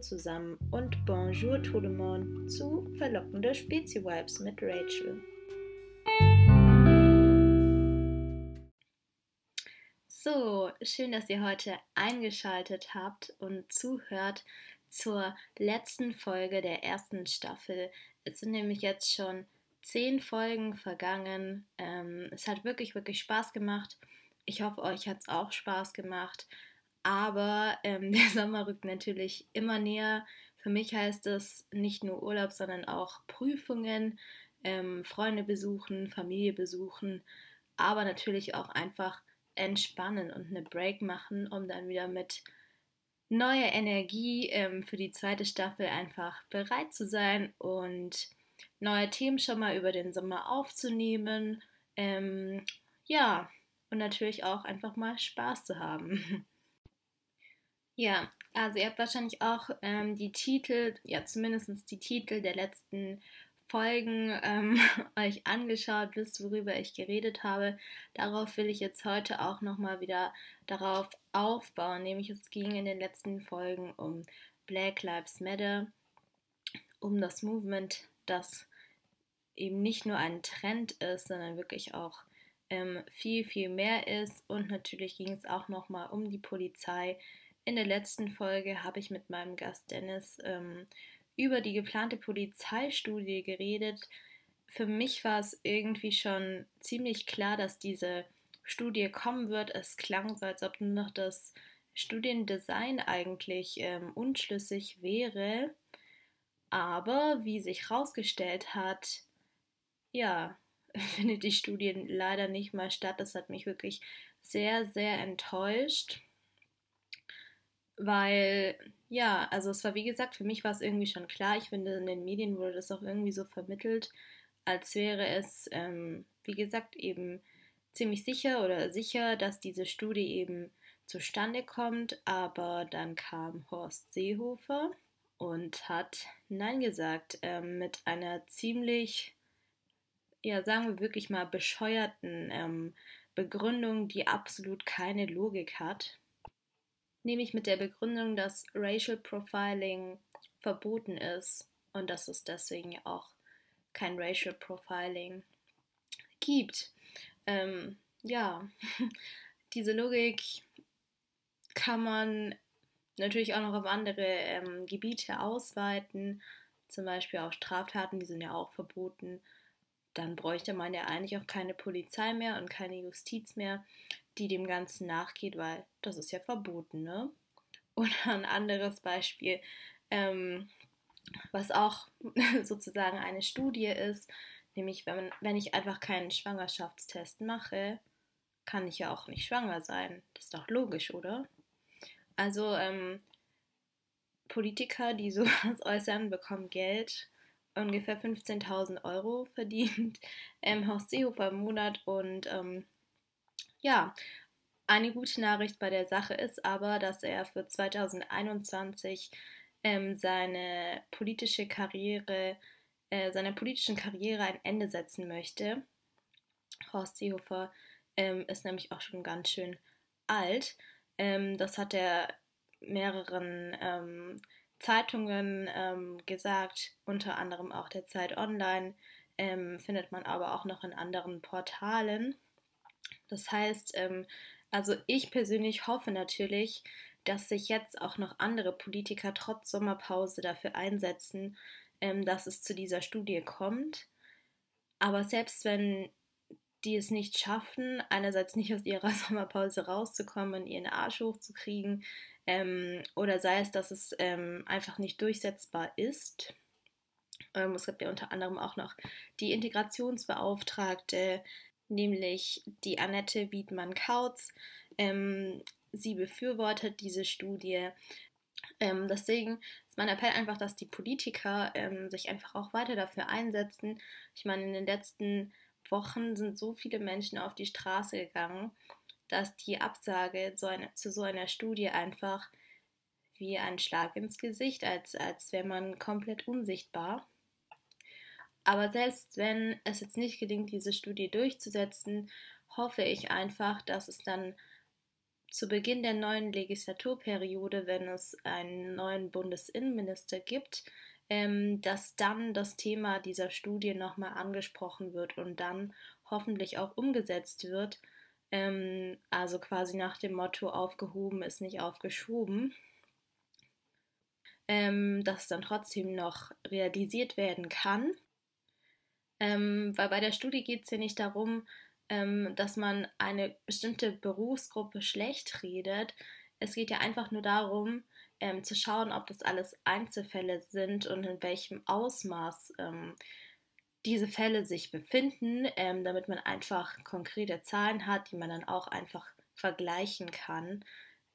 zusammen und Bonjour tout le monde zu verlockende Spezi-Vibes mit Rachel. So, schön, dass ihr heute eingeschaltet habt und zuhört zur letzten Folge der ersten Staffel. Es sind nämlich jetzt schon zehn Folgen vergangen. Ähm, es hat wirklich, wirklich Spaß gemacht. Ich hoffe, euch hat es auch Spaß gemacht. Aber ähm, der Sommer rückt natürlich immer näher. Für mich heißt es nicht nur Urlaub, sondern auch Prüfungen, ähm, Freunde besuchen, Familie besuchen, aber natürlich auch einfach entspannen und eine Break machen, um dann wieder mit neuer Energie ähm, für die zweite Staffel einfach bereit zu sein und neue Themen schon mal über den Sommer aufzunehmen. Ähm, ja, und natürlich auch einfach mal Spaß zu haben. Ja, also ihr habt wahrscheinlich auch ähm, die Titel, ja zumindest die Titel der letzten Folgen ähm, euch angeschaut, wisst, worüber ich geredet habe. Darauf will ich jetzt heute auch nochmal wieder darauf aufbauen, nämlich es ging in den letzten Folgen um Black Lives Matter, um das Movement, das eben nicht nur ein Trend ist, sondern wirklich auch ähm, viel, viel mehr ist. Und natürlich ging es auch nochmal um die Polizei, in der letzten Folge habe ich mit meinem Gast Dennis ähm, über die geplante Polizeistudie geredet. Für mich war es irgendwie schon ziemlich klar, dass diese Studie kommen wird. Es klang so, als ob nur noch das Studiendesign eigentlich ähm, unschlüssig wäre. Aber wie sich herausgestellt hat, ja, findet die Studie leider nicht mal statt. Das hat mich wirklich sehr, sehr enttäuscht weil ja, also es war wie gesagt, für mich war es irgendwie schon klar. Ich finde, in den Medien wurde das auch irgendwie so vermittelt, als wäre es, ähm, wie gesagt, eben ziemlich sicher oder sicher, dass diese Studie eben zustande kommt. Aber dann kam Horst Seehofer und hat Nein gesagt ähm, mit einer ziemlich, ja, sagen wir wirklich mal bescheuerten ähm, Begründung, die absolut keine Logik hat nämlich mit der Begründung, dass Racial Profiling verboten ist und dass es deswegen auch kein Racial Profiling gibt. Ähm, ja, diese Logik kann man natürlich auch noch auf andere ähm, Gebiete ausweiten, zum Beispiel auf Straftaten, die sind ja auch verboten. Dann bräuchte man ja eigentlich auch keine Polizei mehr und keine Justiz mehr die dem Ganzen nachgeht, weil das ist ja verboten, ne? Oder ein anderes Beispiel, ähm, was auch sozusagen eine Studie ist, nämlich wenn, wenn ich einfach keinen Schwangerschaftstest mache, kann ich ja auch nicht schwanger sein. Das ist doch logisch, oder? Also ähm, Politiker, die sowas äußern, bekommen Geld, ungefähr 15.000 Euro verdient ähm, Horst Seehofer im Monat und ähm, ja, eine gute Nachricht bei der Sache ist aber, dass er für 2021 ähm, seine politische Karriere, äh, seiner politischen Karriere ein Ende setzen möchte. Horst Seehofer ähm, ist nämlich auch schon ganz schön alt. Ähm, das hat er mehreren ähm, Zeitungen ähm, gesagt, unter anderem auch der Zeit Online, ähm, findet man aber auch noch in anderen Portalen. Das heißt, ähm, also ich persönlich hoffe natürlich, dass sich jetzt auch noch andere Politiker trotz Sommerpause dafür einsetzen, ähm, dass es zu dieser Studie kommt. Aber selbst wenn die es nicht schaffen, einerseits nicht aus ihrer Sommerpause rauszukommen, ihren Arsch hochzukriegen, ähm, oder sei es, dass es ähm, einfach nicht durchsetzbar ist. Ähm, es gibt ja unter anderem auch noch die Integrationsbeauftragte, nämlich die Annette Wiedmann-Kautz. Ähm, sie befürwortet diese Studie. Ähm, deswegen ist mein Appell einfach, dass die Politiker ähm, sich einfach auch weiter dafür einsetzen. Ich meine, in den letzten Wochen sind so viele Menschen auf die Straße gegangen, dass die Absage zu, eine, zu so einer Studie einfach wie ein Schlag ins Gesicht, als, als wäre man komplett unsichtbar. Aber selbst wenn es jetzt nicht gelingt, diese Studie durchzusetzen, hoffe ich einfach, dass es dann zu Beginn der neuen Legislaturperiode, wenn es einen neuen Bundesinnenminister gibt, ähm, dass dann das Thema dieser Studie nochmal angesprochen wird und dann hoffentlich auch umgesetzt wird. Ähm, also quasi nach dem Motto aufgehoben ist nicht aufgeschoben. Ähm, dass dann trotzdem noch realisiert werden kann. Ähm, weil bei der Studie geht es ja nicht darum, ähm, dass man eine bestimmte Berufsgruppe schlecht redet. Es geht ja einfach nur darum, ähm, zu schauen, ob das alles Einzelfälle sind und in welchem Ausmaß ähm, diese Fälle sich befinden, ähm, damit man einfach konkrete Zahlen hat, die man dann auch einfach vergleichen kann.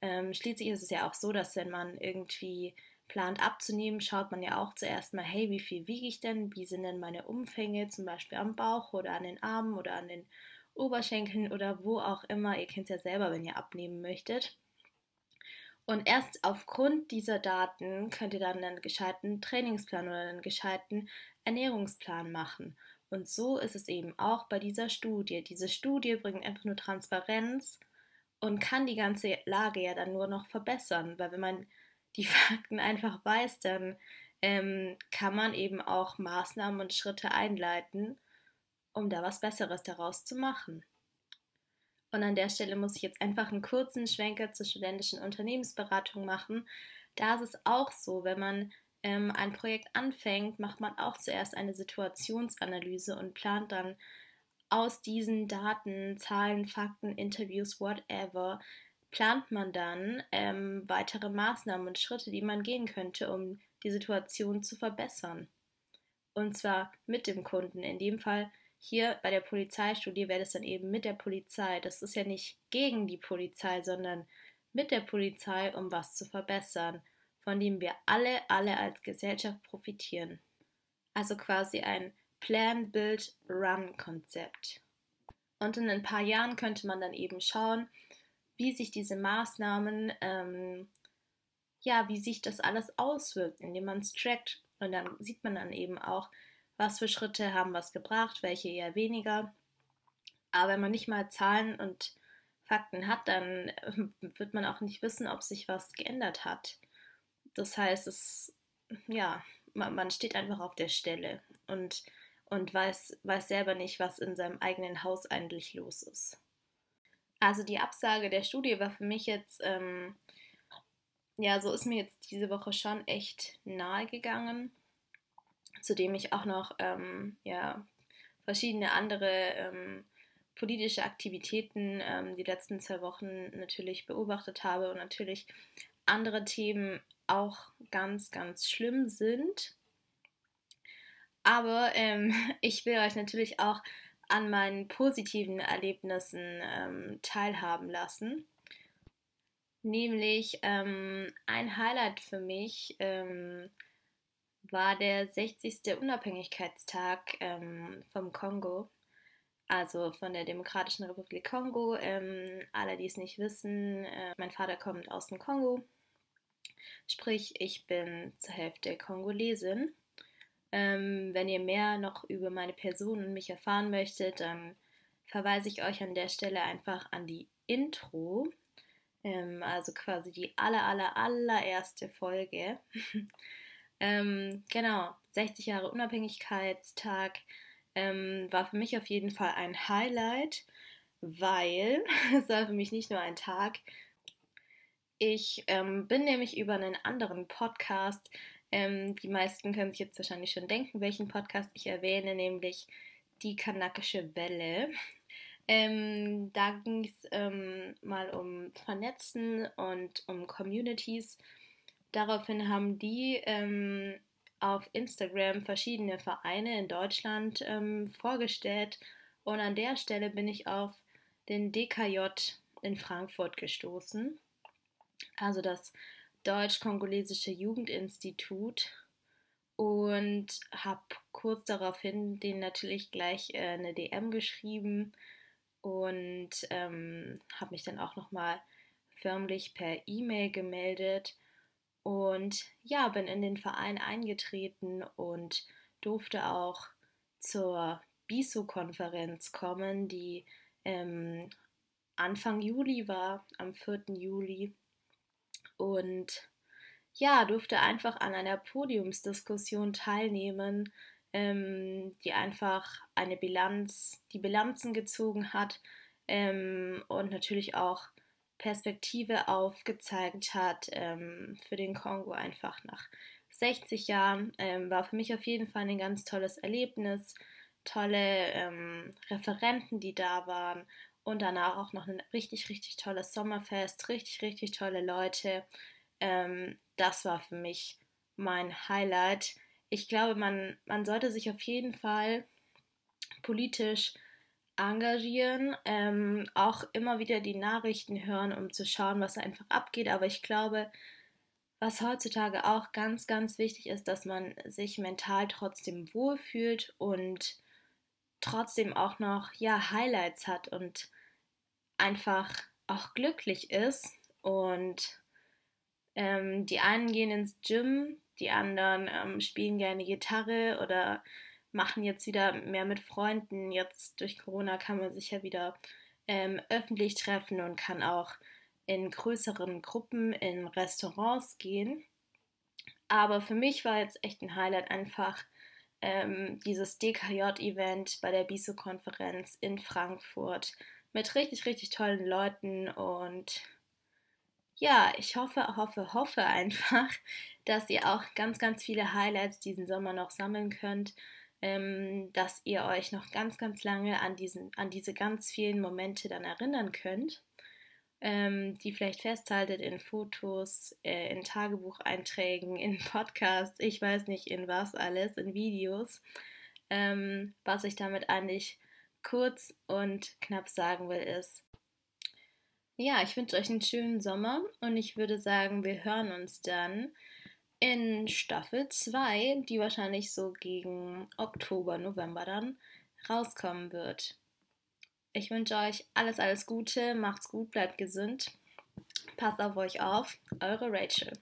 Ähm, schließlich ist es ja auch so, dass wenn man irgendwie plant abzunehmen, schaut man ja auch zuerst mal, hey, wie viel wiege ich denn? Wie sind denn meine Umfänge, zum Beispiel am Bauch oder an den Armen oder an den Oberschenkeln oder wo auch immer. Ihr kennt es ja selber, wenn ihr abnehmen möchtet. Und erst aufgrund dieser Daten könnt ihr dann einen gescheiten Trainingsplan oder einen gescheiten Ernährungsplan machen. Und so ist es eben auch bei dieser Studie. Diese Studie bringt einfach nur Transparenz und kann die ganze Lage ja dann nur noch verbessern, weil wenn man die Fakten einfach weiß, dann ähm, kann man eben auch Maßnahmen und Schritte einleiten, um da was Besseres daraus zu machen. Und an der Stelle muss ich jetzt einfach einen kurzen Schwenker zur studentischen Unternehmensberatung machen. Da ist es auch so, wenn man ähm, ein Projekt anfängt, macht man auch zuerst eine Situationsanalyse und plant dann aus diesen Daten, Zahlen, Fakten, Interviews, whatever, plant man dann ähm, weitere Maßnahmen und Schritte, die man gehen könnte, um die Situation zu verbessern. Und zwar mit dem Kunden. In dem Fall hier bei der Polizeistudie wäre das dann eben mit der Polizei. Das ist ja nicht gegen die Polizei, sondern mit der Polizei, um was zu verbessern, von dem wir alle, alle als Gesellschaft profitieren. Also quasi ein Plan, Build, Run-Konzept. Und in ein paar Jahren könnte man dann eben schauen, wie sich diese Maßnahmen, ähm, ja, wie sich das alles auswirkt, indem man es trackt. Und dann sieht man dann eben auch, was für Schritte haben was gebracht, welche eher weniger. Aber wenn man nicht mal Zahlen und Fakten hat, dann wird man auch nicht wissen, ob sich was geändert hat. Das heißt, es, ja, man, man steht einfach auf der Stelle und, und weiß, weiß selber nicht, was in seinem eigenen Haus eigentlich los ist. Also die Absage der Studie war für mich jetzt, ähm, ja, so ist mir jetzt diese Woche schon echt nahe gegangen zu dem ich auch noch ähm, ja, verschiedene andere ähm, politische Aktivitäten ähm, die letzten zwei Wochen natürlich beobachtet habe und natürlich andere Themen auch ganz, ganz schlimm sind. Aber ähm, ich will euch natürlich auch an meinen positiven Erlebnissen ähm, teilhaben lassen. Nämlich ähm, ein Highlight für mich ähm, war der 60. Unabhängigkeitstag ähm, vom Kongo, also von der Demokratischen Republik Kongo. Ähm, alle, die es nicht wissen, äh, mein Vater kommt aus dem Kongo, sprich ich bin zur Hälfte Kongolesin. Ähm, wenn ihr mehr noch über meine Person und mich erfahren möchtet, dann verweise ich euch an der Stelle einfach an die Intro, ähm, also quasi die aller, aller, allererste Folge. Ähm, genau, 60 Jahre Unabhängigkeitstag ähm, war für mich auf jeden Fall ein Highlight, weil es war für mich nicht nur ein Tag. Ich ähm, bin nämlich über einen anderen Podcast, ähm, die meisten können sich jetzt wahrscheinlich schon denken, welchen Podcast ich erwähne, nämlich die kanakische Welle. Ähm, da ging es ähm, mal um Vernetzen und um Communities. Daraufhin haben die ähm, auf Instagram verschiedene Vereine in Deutschland ähm, vorgestellt. Und an der Stelle bin ich auf den DKJ in Frankfurt gestoßen, also das Deutsch-Kongolesische Jugendinstitut und habe kurz daraufhin denen natürlich gleich äh, eine DM geschrieben und ähm, habe mich dann auch nochmal förmlich per E-Mail gemeldet und ja, bin in den Verein eingetreten und durfte auch zur BISO-Konferenz kommen, die ähm, Anfang Juli war, am 4. Juli. Und ja, durfte einfach an einer Podiumsdiskussion teilnehmen, ähm, die einfach eine Bilanz, die Bilanzen gezogen hat ähm, und natürlich auch Perspektive aufgezeigt hat ähm, für den Kongo einfach nach 60 Jahren. Ähm, war für mich auf jeden Fall ein ganz tolles Erlebnis. Tolle ähm, Referenten, die da waren und danach auch noch ein richtig, richtig tolles Sommerfest, richtig, richtig tolle Leute. Ähm, das war für mich mein Highlight. Ich glaube, man, man sollte sich auf jeden Fall politisch engagieren, ähm, auch immer wieder die Nachrichten hören, um zu schauen, was einfach abgeht. Aber ich glaube, was heutzutage auch ganz, ganz wichtig ist, dass man sich mental trotzdem wohlfühlt und trotzdem auch noch ja Highlights hat und einfach auch glücklich ist. Und ähm, die einen gehen ins Gym, die anderen ähm, spielen gerne Gitarre oder machen jetzt wieder mehr mit Freunden. Jetzt durch Corona kann man sich ja wieder ähm, öffentlich treffen und kann auch in größeren Gruppen in Restaurants gehen. Aber für mich war jetzt echt ein Highlight einfach ähm, dieses DKJ-Event bei der BISO-Konferenz in Frankfurt mit richtig, richtig tollen Leuten. Und ja, ich hoffe, hoffe, hoffe einfach, dass ihr auch ganz, ganz viele Highlights diesen Sommer noch sammeln könnt. Ähm, dass ihr euch noch ganz, ganz lange an, diesen, an diese ganz vielen Momente dann erinnern könnt, ähm, die vielleicht festhaltet in Fotos, äh, in Tagebucheinträgen, in Podcasts, ich weiß nicht in was alles, in Videos. Ähm, was ich damit eigentlich kurz und knapp sagen will, ist, ja, ich wünsche euch einen schönen Sommer und ich würde sagen, wir hören uns dann in Staffel 2, die wahrscheinlich so gegen Oktober, November dann rauskommen wird. Ich wünsche euch alles, alles Gute, macht's gut, bleibt gesund, passt auf euch auf, eure Rachel.